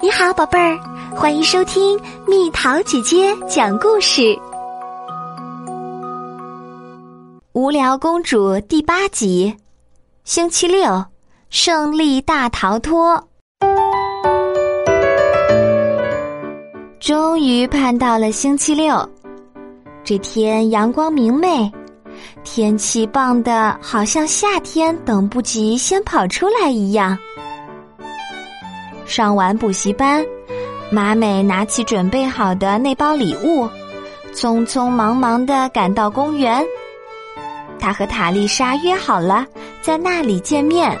你好，宝贝儿，欢迎收听蜜桃姐姐讲故事。无聊公主第八集，星期六，胜利大逃脱。终于盼到了星期六，这天阳光明媚，天气棒的好像夏天等不及先跑出来一样。上完补习班，马美拿起准备好的那包礼物，匆匆忙忙的赶到公园。她和塔丽莎约好了在那里见面。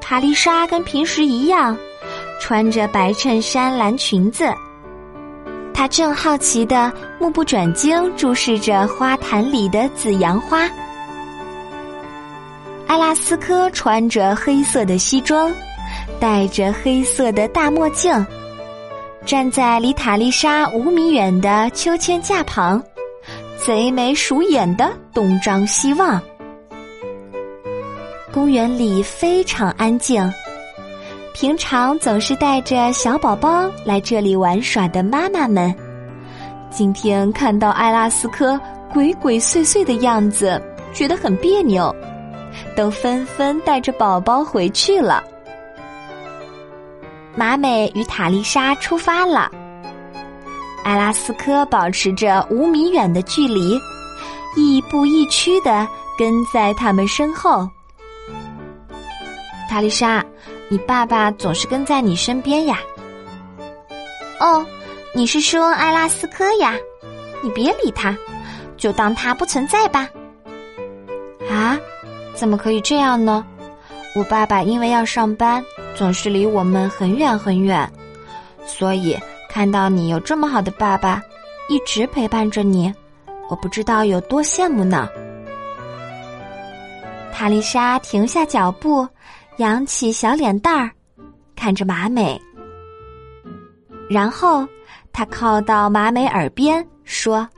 塔丽莎跟平时一样，穿着白衬衫、蓝裙子。她正好奇的目不转睛注视着花坛里的紫阳花。阿拉斯科穿着黑色的西装。戴着黑色的大墨镜，站在离塔丽莎五米远的秋千架旁，贼眉鼠眼的东张西望。公园里非常安静，平常总是带着小宝宝来这里玩耍的妈妈们，今天看到艾拉斯科鬼鬼祟祟的样子，觉得很别扭，都纷纷带着宝宝回去了。马美与塔丽莎出发了。阿拉斯科保持着五米远的距离，亦步亦趋的跟在他们身后。塔丽莎，你爸爸总是跟在你身边呀。哦，你是说阿拉斯科呀？你别理他，就当他不存在吧。啊？怎么可以这样呢？我爸爸因为要上班。总是离我们很远很远，所以看到你有这么好的爸爸，一直陪伴着你，我不知道有多羡慕呢。塔丽莎停下脚步，扬起小脸蛋儿，看着马美，然后她靠到马美耳边说：“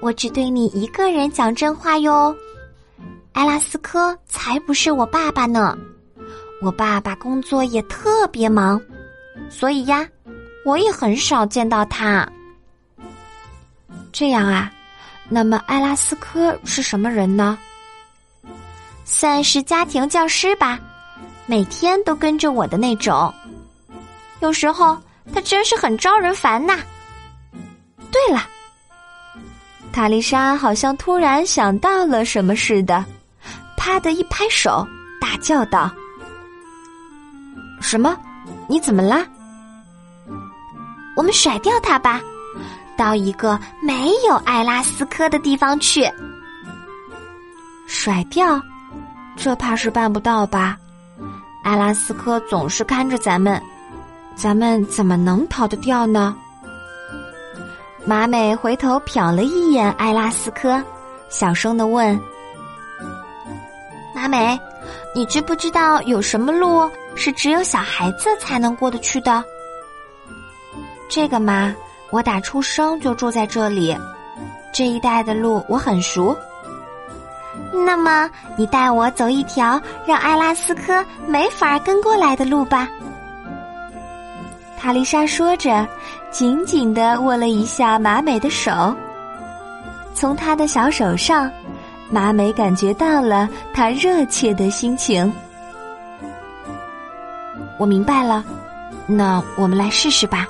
我只对你一个人讲真话哟，埃拉斯科才不是我爸爸呢。”我爸爸工作也特别忙，所以呀，我也很少见到他。这样啊，那么艾拉斯科是什么人呢？算是家庭教师吧，每天都跟着我的那种。有时候他真是很招人烦呐。对了，塔丽莎好像突然想到了什么似的，啪的一拍手，大叫道。什么？你怎么啦？我们甩掉它吧，到一个没有艾拉斯科的地方去。甩掉？这怕是办不到吧？艾拉斯科总是看着咱们，咱们怎么能逃得掉呢？马美回头瞟了一眼艾拉斯科，小声的问：“马美，你知不知道有什么路？”是只有小孩子才能过得去的。这个嘛，我打出生就住在这里，这一带的路我很熟。那么，你带我走一条让艾拉斯科没法跟过来的路吧。塔丽莎说着，紧紧的握了一下马美的手。从她的小手上，马美感觉到了他热切的心情。我明白了，那我们来试试吧。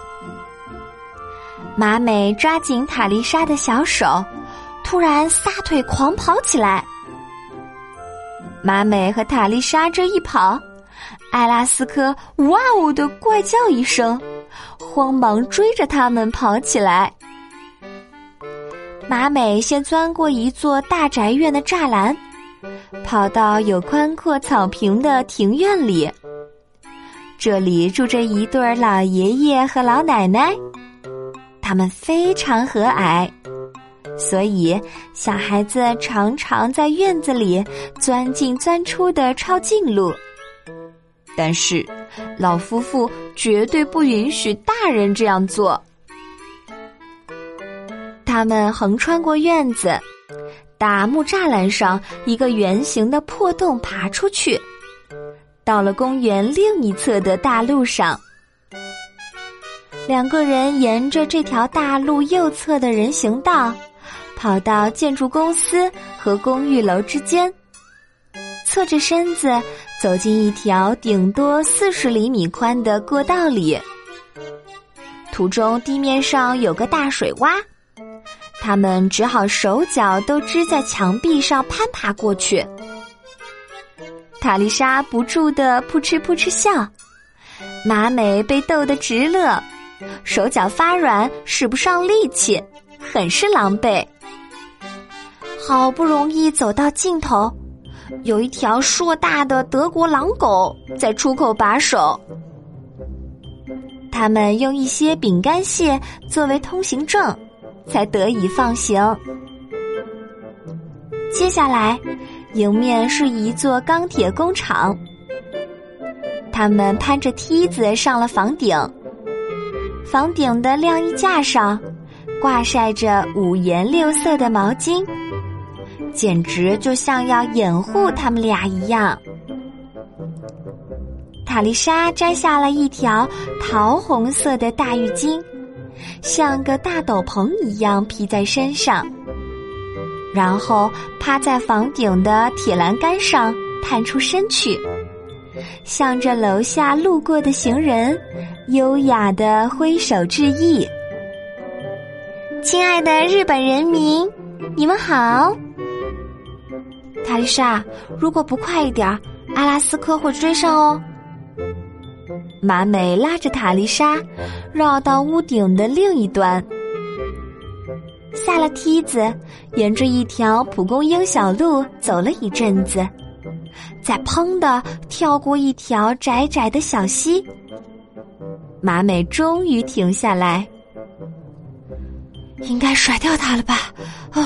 马美抓紧塔丽莎的小手，突然撒腿狂跑起来。马美和塔丽莎这一跑，艾拉斯科“哇哦”的怪叫一声，慌忙追着他们跑起来。马美先钻过一座大宅院的栅栏，跑到有宽阔草坪的庭院里。这里住着一对老爷爷和老奶奶，他们非常和蔼，所以小孩子常常在院子里钻进钻出的抄近路。但是，老夫妇绝对不允许大人这样做。他们横穿过院子，打木栅栏上一个圆形的破洞爬出去。到了公园另一侧的大路上。两个人沿着这条大路右侧的人行道，跑到建筑公司和公寓楼之间，侧着身子走进一条顶多四十厘米宽的过道里。途中地面上有个大水洼，他们只好手脚都支在墙壁上攀爬过去。塔丽莎不住的扑哧扑哧笑，马美被逗得直乐。手脚发软，使不上力气，很是狼狈。好不容易走到尽头，有一条硕大的德国狼狗在出口把守。他们用一些饼干屑作为通行证，才得以放行。接下来，迎面是一座钢铁工厂。他们攀着梯子上了房顶。房顶的晾衣架上，挂晒着五颜六色的毛巾，简直就像要掩护他们俩一样。塔丽莎摘下了一条桃红色的大浴巾，像个大斗篷一样披在身上，然后趴在房顶的铁栏杆上，探出身去。向着楼下路过的行人，优雅的挥手致意。亲爱的日本人民，你们好！塔丽莎，如果不快一点，阿拉斯科会追上哦。马美拉着塔丽莎，绕到屋顶的另一端，下了梯子，沿着一条蒲公英小路走了一阵子。再砰的跳过一条窄窄的小溪，马美终于停下来。应该甩掉它了吧？哦，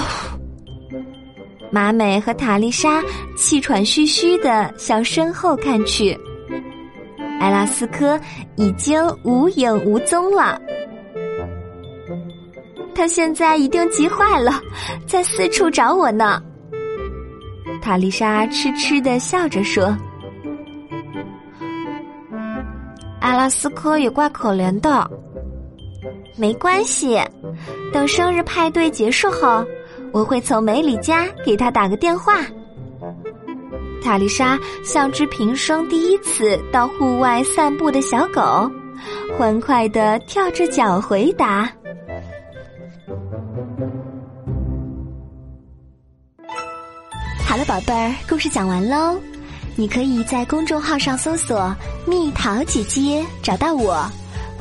马美和塔丽莎气喘吁吁的向身后看去，埃拉斯科已经无影无踪了。他现在一定急坏了，在四处找我呢。塔丽莎痴痴的笑着说：“阿拉斯科也怪可怜的。没关系，等生日派对结束后，我会从梅里家给他打个电话。”塔丽莎像只平生第一次到户外散步的小狗，欢快的跳着脚回答。好了，宝贝儿，故事讲完喽。你可以在公众号上搜索“蜜桃姐姐”找到我，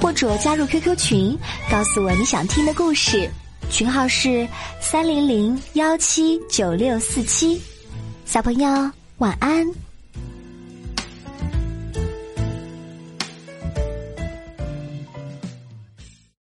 或者加入 QQ 群，告诉我你想听的故事。群号是三零零幺七九六四七。小朋友，晚安。